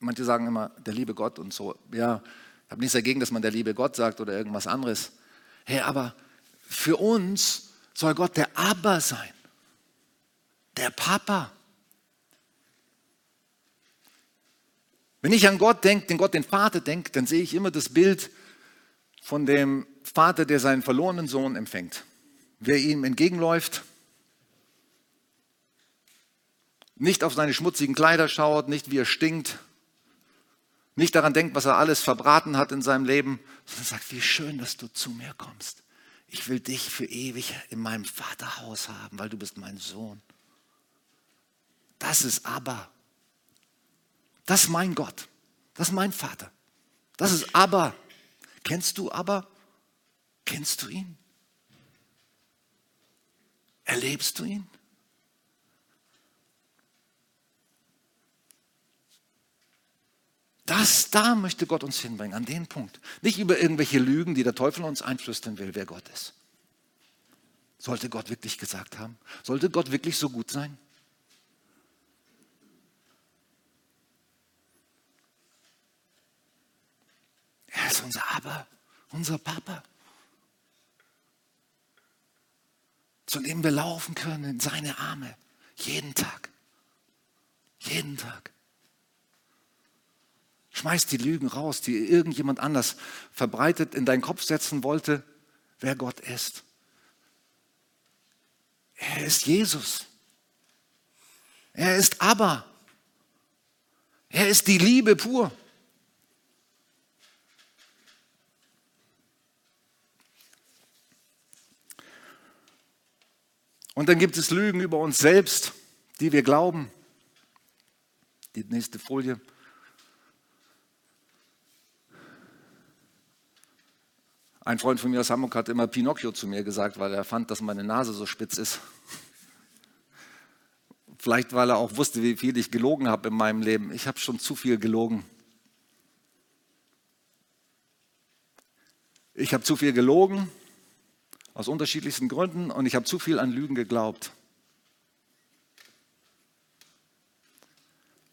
Manche sagen immer, der liebe Gott und so. Ja, ich habe nichts dagegen, dass man der liebe Gott sagt oder irgendwas anderes. Hey, aber für uns soll Gott der Abba sein, der Papa. Wenn ich an Gott denke, den Gott den Vater denke, dann sehe ich immer das Bild von dem Vater, der seinen verlorenen Sohn empfängt. Wer ihm entgegenläuft, nicht auf seine schmutzigen Kleider schaut, nicht wie er stinkt, nicht daran denkt, was er alles verbraten hat in seinem Leben, sondern sagt, wie schön, dass du zu mir kommst ich will dich für ewig in meinem Vaterhaus haben, weil du bist mein Sohn. Das ist aber. Das ist mein Gott. Das ist mein Vater. Das ist aber. Kennst du aber? Kennst du ihn? Erlebst du ihn? Das, da möchte Gott uns hinbringen, an den Punkt. Nicht über irgendwelche Lügen, die der Teufel uns einflüstern will, wer Gott ist. Sollte Gott wirklich gesagt haben? Sollte Gott wirklich so gut sein? Er ist unser Aber, unser Papa, zu dem wir laufen können in seine Arme, jeden Tag. Jeden Tag. Schmeiß die Lügen raus, die irgendjemand anders verbreitet in deinen Kopf setzen wollte, wer Gott ist. Er ist Jesus. Er ist Abba. Er ist die Liebe pur. Und dann gibt es Lügen über uns selbst, die wir glauben. Die nächste Folie. Ein Freund von mir aus Hamburg hat immer Pinocchio zu mir gesagt, weil er fand, dass meine Nase so spitz ist. Vielleicht, weil er auch wusste, wie viel ich gelogen habe in meinem Leben. Ich habe schon zu viel gelogen. Ich habe zu viel gelogen, aus unterschiedlichsten Gründen, und ich habe zu viel an Lügen geglaubt.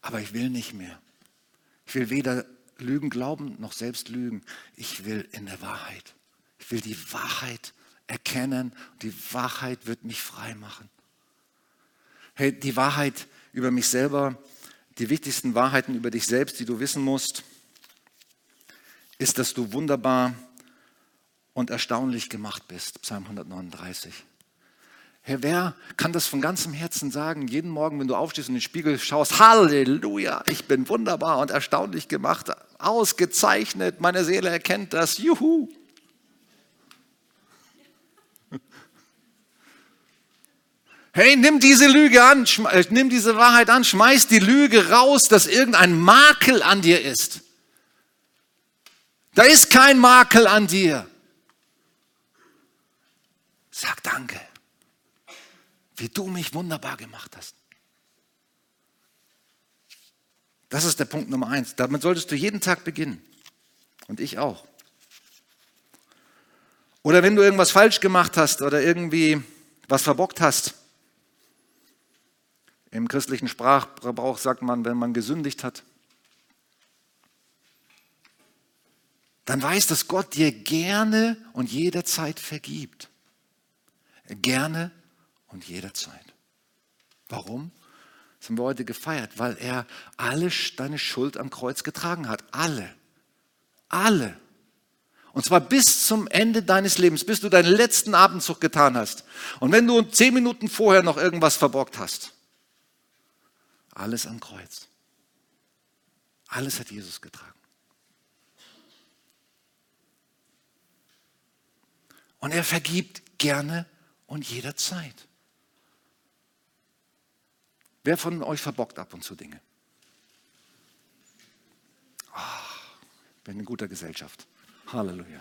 Aber ich will nicht mehr. Ich will weder Lügen glauben noch selbst lügen. Ich will in der Wahrheit. Will die Wahrheit erkennen. Die Wahrheit wird mich frei machen. Hey, die Wahrheit über mich selber, die wichtigsten Wahrheiten über dich selbst, die du wissen musst, ist, dass du wunderbar und erstaunlich gemacht bist. Psalm 139. Herr, wer kann das von ganzem Herzen sagen, jeden Morgen, wenn du aufstehst und in den Spiegel schaust, Halleluja, ich bin wunderbar und erstaunlich gemacht, ausgezeichnet, meine Seele erkennt das, juhu. Hey, nimm diese Lüge an, äh, nimm diese Wahrheit an, schmeiß die Lüge raus, dass irgendein Makel an dir ist. Da ist kein Makel an dir. Sag Danke wie du mich wunderbar gemacht hast. Das ist der Punkt Nummer eins. Damit solltest du jeden Tag beginnen. Und ich auch. Oder wenn du irgendwas falsch gemacht hast oder irgendwie was verbockt hast. Im christlichen Sprachgebrauch sagt man, wenn man gesündigt hat. Dann weiß, dass Gott dir gerne und jederzeit vergibt. Gerne und jederzeit. Warum? Das haben wir heute gefeiert, weil er alle deine Schuld am Kreuz getragen hat. Alle. Alle. Und zwar bis zum Ende deines Lebens, bis du deinen letzten Abendzug getan hast. Und wenn du zehn Minuten vorher noch irgendwas verbockt hast, alles am Kreuz. Alles hat Jesus getragen. Und er vergibt gerne und jederzeit. Wer von euch verbockt ab und zu Dinge? Oh, bin in guter Gesellschaft. Halleluja.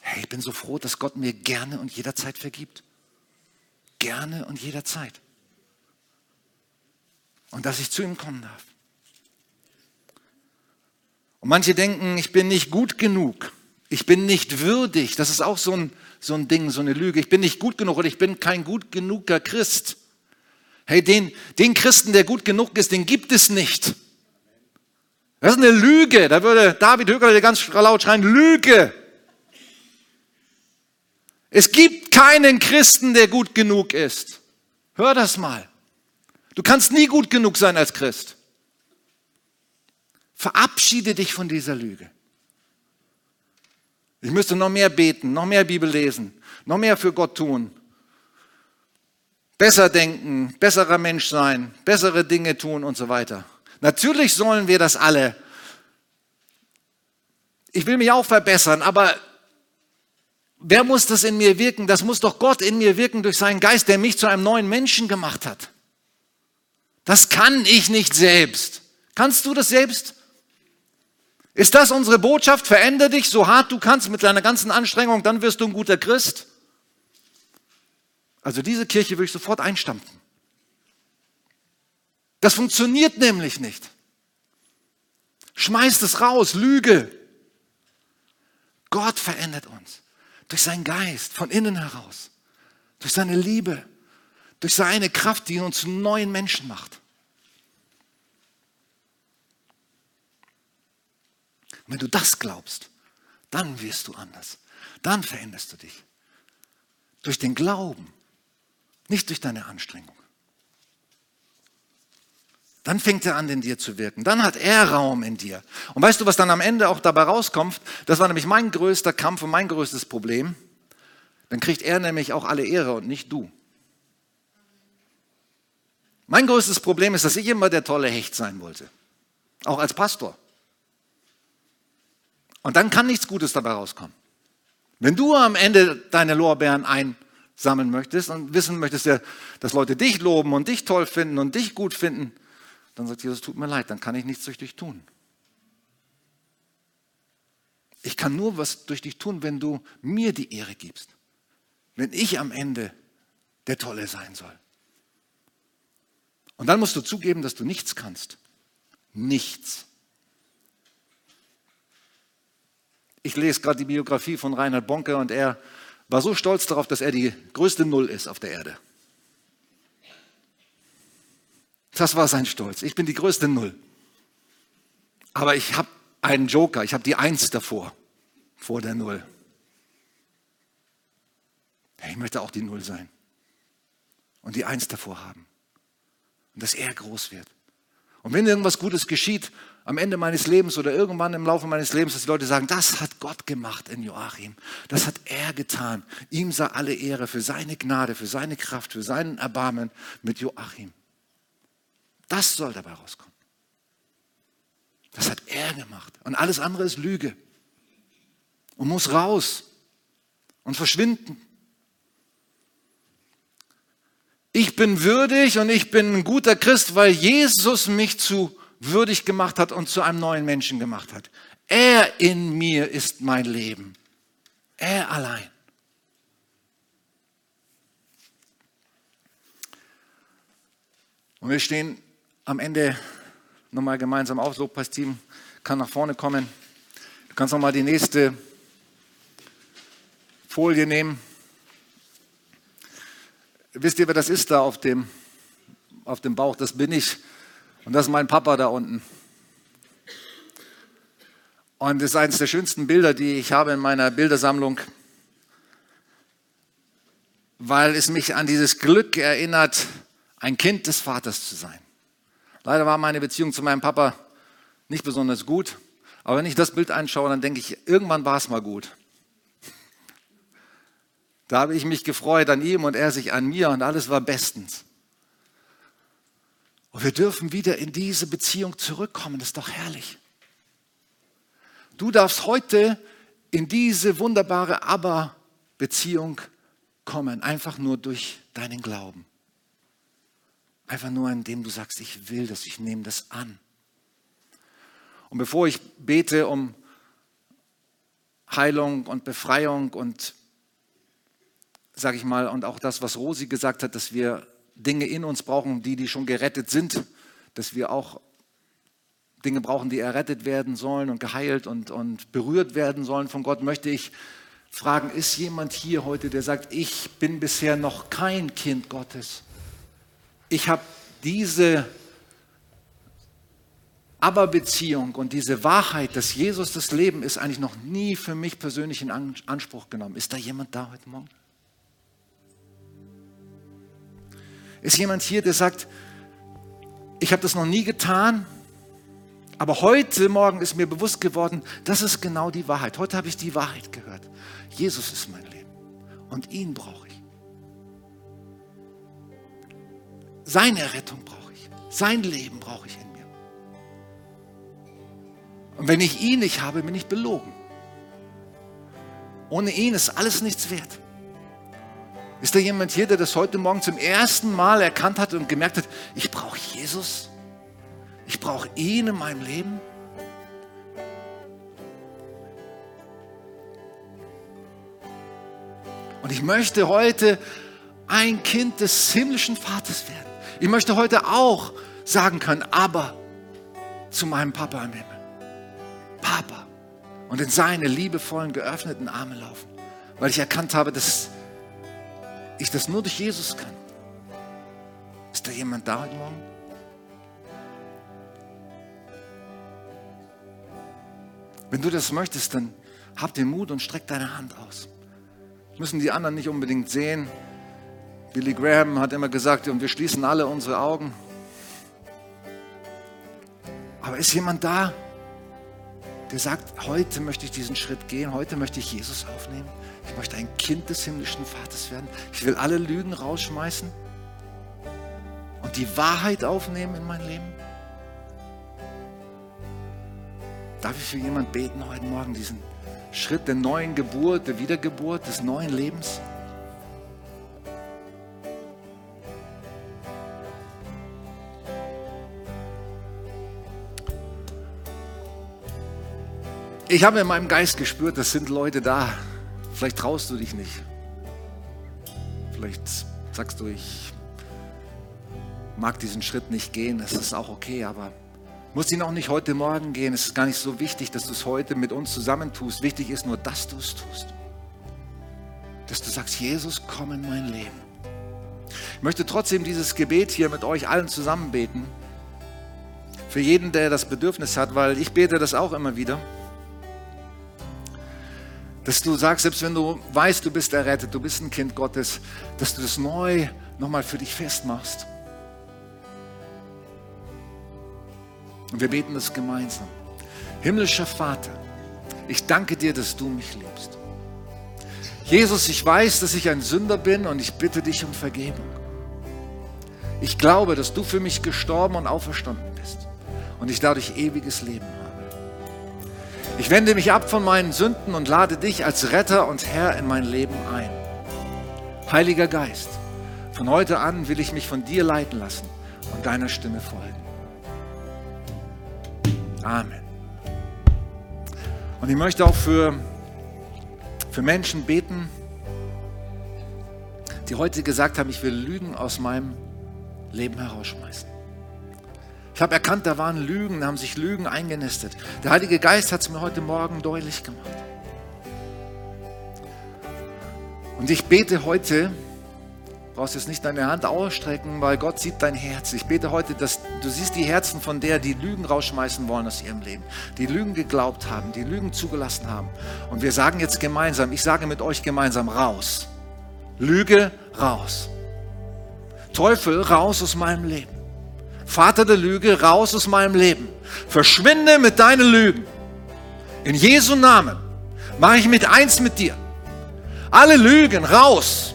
Hey, ich bin so froh, dass Gott mir gerne und jederzeit vergibt. Gerne und jederzeit. Und dass ich zu ihm kommen darf. Und manche denken, ich bin nicht gut genug. Ich bin nicht würdig. Das ist auch so ein, so ein Ding, so eine Lüge. Ich bin nicht gut genug oder ich bin kein gut genuger Christ. Hey, den, den Christen, der gut genug ist, den gibt es nicht. Das ist eine Lüge. Da würde David Högerle ganz laut schreien, Lüge. Es gibt keinen Christen, der gut genug ist. Hör das mal. Du kannst nie gut genug sein als Christ. Verabschiede dich von dieser Lüge. Ich müsste noch mehr beten, noch mehr Bibel lesen, noch mehr für Gott tun besser denken, besserer Mensch sein, bessere Dinge tun und so weiter. Natürlich sollen wir das alle. Ich will mich auch verbessern, aber wer muss das in mir wirken? Das muss doch Gott in mir wirken durch seinen Geist, der mich zu einem neuen Menschen gemacht hat. Das kann ich nicht selbst. Kannst du das selbst? Ist das unsere Botschaft? Verändere dich so hart du kannst mit deiner ganzen Anstrengung, dann wirst du ein guter Christ. Also diese Kirche würde ich sofort einstampfen. Das funktioniert nämlich nicht. Schmeißt es raus, Lüge. Gott verändert uns durch seinen Geist von innen heraus, durch seine Liebe, durch seine Kraft, die uns zu neuen Menschen macht. Und wenn du das glaubst, dann wirst du anders. Dann veränderst du dich. Durch den Glauben nicht durch deine Anstrengung. Dann fängt er an, in dir zu wirken. Dann hat er Raum in dir. Und weißt du, was dann am Ende auch dabei rauskommt? Das war nämlich mein größter Kampf und mein größtes Problem. Dann kriegt er nämlich auch alle Ehre und nicht du. Mein größtes Problem ist, dass ich immer der tolle Hecht sein wollte. Auch als Pastor. Und dann kann nichts Gutes dabei rauskommen. Wenn du am Ende deine Lorbeeren ein sammeln möchtest und wissen möchtest, dass Leute dich loben und dich toll finden und dich gut finden, dann sagt Jesus, tut mir leid, dann kann ich nichts durch dich tun. Ich kann nur was durch dich tun, wenn du mir die Ehre gibst. Wenn ich am Ende der Tolle sein soll. Und dann musst du zugeben, dass du nichts kannst. Nichts. Ich lese gerade die Biografie von Reinhard Bonke und er war so stolz darauf, dass er die größte Null ist auf der Erde. Das war sein Stolz. Ich bin die größte Null. Aber ich habe einen Joker, ich habe die Eins davor, vor der Null. Ich möchte auch die Null sein und die Eins davor haben. Und dass er groß wird. Und wenn irgendwas Gutes geschieht am Ende meines Lebens oder irgendwann im Laufe meines Lebens, dass die Leute sagen, das hat Gott gemacht in Joachim. Das hat er getan. Ihm sei alle Ehre für seine Gnade, für seine Kraft, für seinen Erbarmen mit Joachim. Das soll dabei rauskommen. Das hat er gemacht. Und alles andere ist Lüge. Und muss raus und verschwinden. Ich bin würdig und ich bin ein guter Christ, weil Jesus mich zu würdig gemacht hat und zu einem neuen Menschen gemacht hat. Er in mir ist mein Leben. Er allein. Und wir stehen am Ende nochmal gemeinsam auf. Lobpreisteam kann nach vorne kommen. Du kannst nochmal die nächste Folie nehmen. Wisst ihr, wer das ist da auf dem, auf dem Bauch? Das bin ich. Und das ist mein Papa da unten. Und das ist eines der schönsten Bilder, die ich habe in meiner Bildersammlung, weil es mich an dieses Glück erinnert, ein Kind des Vaters zu sein. Leider war meine Beziehung zu meinem Papa nicht besonders gut, aber wenn ich das Bild anschaue, dann denke ich, irgendwann war es mal gut. Da habe ich mich gefreut an ihm und er sich an mir und alles war bestens. Und wir dürfen wieder in diese Beziehung zurückkommen. Das ist doch herrlich. Du darfst heute in diese wunderbare Aber-Beziehung kommen, einfach nur durch deinen Glauben. Einfach nur, indem du sagst, ich will das, ich nehme das an. Und bevor ich bete um Heilung und Befreiung und sage ich mal, und auch das, was Rosi gesagt hat, dass wir Dinge in uns brauchen, die, die schon gerettet sind, dass wir auch Dinge brauchen, die errettet werden sollen und geheilt und, und berührt werden sollen von Gott, möchte ich fragen, ist jemand hier heute, der sagt, ich bin bisher noch kein Kind Gottes. Ich habe diese Aber-Beziehung und diese Wahrheit, dass Jesus das Leben ist, eigentlich noch nie für mich persönlich in Anspruch genommen. Ist da jemand da heute Morgen? Ist jemand hier, der sagt, ich habe das noch nie getan, aber heute Morgen ist mir bewusst geworden, das ist genau die Wahrheit. Heute habe ich die Wahrheit gehört. Jesus ist mein Leben und ihn brauche ich. Seine Rettung brauche ich. Sein Leben brauche ich in mir. Und wenn ich ihn nicht habe, bin ich belogen. Ohne ihn ist alles nichts wert. Ist da jemand hier, der das heute Morgen zum ersten Mal erkannt hat und gemerkt hat, ich brauche Jesus? Ich brauche ihn in meinem Leben? Und ich möchte heute ein Kind des himmlischen Vaters werden. Ich möchte heute auch sagen können, aber zu meinem Papa im Himmel. Papa. Und in seine liebevollen, geöffneten Arme laufen. Weil ich erkannt habe, dass ich das nur durch Jesus kann. Ist da jemand da heute Morgen? Wenn du das möchtest, dann hab den Mut und streck deine Hand aus. Müssen die anderen nicht unbedingt sehen. Billy Graham hat immer gesagt, und wir schließen alle unsere Augen. Aber ist jemand da, der sagt, heute möchte ich diesen Schritt gehen, heute möchte ich Jesus aufnehmen? Ich möchte ein Kind des himmlischen Vaters werden. Ich will alle Lügen rausschmeißen und die Wahrheit aufnehmen in mein Leben. Darf ich für jemanden beten heute Morgen, diesen Schritt der neuen Geburt, der Wiedergeburt, des neuen Lebens? Ich habe in meinem Geist gespürt, das sind Leute da, Vielleicht traust du dich nicht. Vielleicht sagst du, ich mag diesen Schritt nicht gehen. Das ist auch okay, aber muss ihn auch nicht heute Morgen gehen. Es ist gar nicht so wichtig, dass du es heute mit uns zusammentust. Wichtig ist nur, dass du es tust. Dass du sagst, Jesus, komm in mein Leben. Ich möchte trotzdem dieses Gebet hier mit euch allen zusammen beten. Für jeden, der das Bedürfnis hat, weil ich bete das auch immer wieder. Dass du sagst, selbst wenn du weißt, du bist errettet, du bist ein Kind Gottes, dass du das neu nochmal für dich festmachst. Und wir beten das gemeinsam. Himmlischer Vater, ich danke dir, dass du mich liebst. Jesus, ich weiß, dass ich ein Sünder bin und ich bitte dich um Vergebung. Ich glaube, dass du für mich gestorben und auferstanden bist und ich dadurch ewiges Leben habe. Ich wende mich ab von meinen Sünden und lade dich als Retter und Herr in mein Leben ein. Heiliger Geist, von heute an will ich mich von dir leiten lassen und deiner Stimme folgen. Amen. Und ich möchte auch für, für Menschen beten, die heute gesagt haben, ich will Lügen aus meinem Leben herausschmeißen. Ich habe erkannt, da waren Lügen, da haben sich Lügen eingenistet. Der Heilige Geist hat es mir heute Morgen deutlich gemacht. Und ich bete heute, brauchst jetzt nicht deine Hand ausstrecken, weil Gott sieht dein Herz. Ich bete heute, dass du siehst die Herzen von der, die Lügen rausschmeißen wollen aus ihrem Leben, die Lügen geglaubt haben, die Lügen zugelassen haben. Und wir sagen jetzt gemeinsam, ich sage mit euch gemeinsam raus. Lüge raus. Teufel, raus aus meinem Leben. Vater der Lüge, raus aus meinem Leben. Verschwinde mit deinen Lügen. In Jesu Namen mache ich mit eins mit dir. Alle Lügen raus.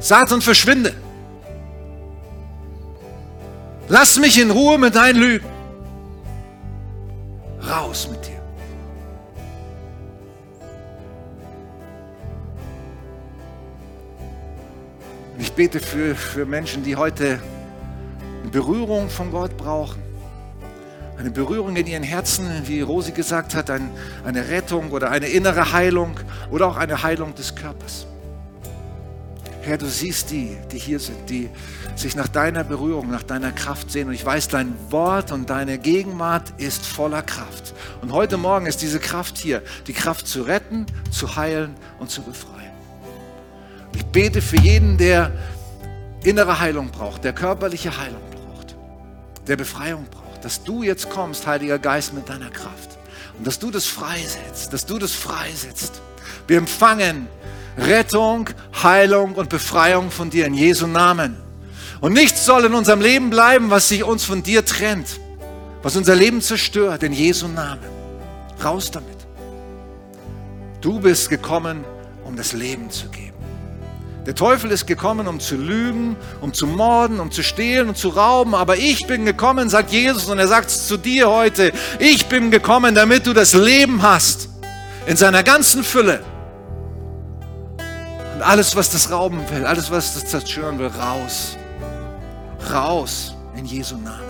Satan, verschwinde. Lass mich in Ruhe mit deinen Lügen. Raus mit dir. Ich bete für, für Menschen, die heute eine Berührung von Gott brauchen. Eine Berührung in ihren Herzen, wie Rosi gesagt hat, ein, eine Rettung oder eine innere Heilung oder auch eine Heilung des Körpers. Herr, du siehst die, die hier sind, die sich nach deiner Berührung, nach deiner Kraft sehen. Und ich weiß, dein Wort und deine Gegenwart ist voller Kraft. Und heute Morgen ist diese Kraft hier, die Kraft zu retten, zu heilen und zu befreien. Ich bete für jeden, der innere Heilung braucht, der körperliche Heilung der Befreiung braucht, dass du jetzt kommst, Heiliger Geist, mit deiner Kraft. Und dass du das freisetzt, dass du das freisetzt. Wir empfangen Rettung, Heilung und Befreiung von dir in Jesu Namen. Und nichts soll in unserem Leben bleiben, was sich uns von dir trennt, was unser Leben zerstört, in Jesu Namen. Raus damit. Du bist gekommen, um das Leben zu geben. Der Teufel ist gekommen, um zu lügen, um zu morden, um zu stehlen und zu rauben. Aber ich bin gekommen, sagt Jesus, und er sagt es zu dir heute. Ich bin gekommen, damit du das Leben hast. In seiner ganzen Fülle. Und alles, was das rauben will, alles, was das zerstören will, raus. Raus in Jesu Namen.